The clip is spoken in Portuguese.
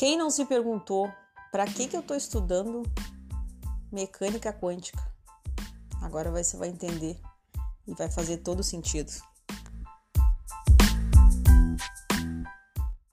Quem não se perguntou para que, que eu estou estudando mecânica quântica? Agora você vai entender e vai fazer todo sentido.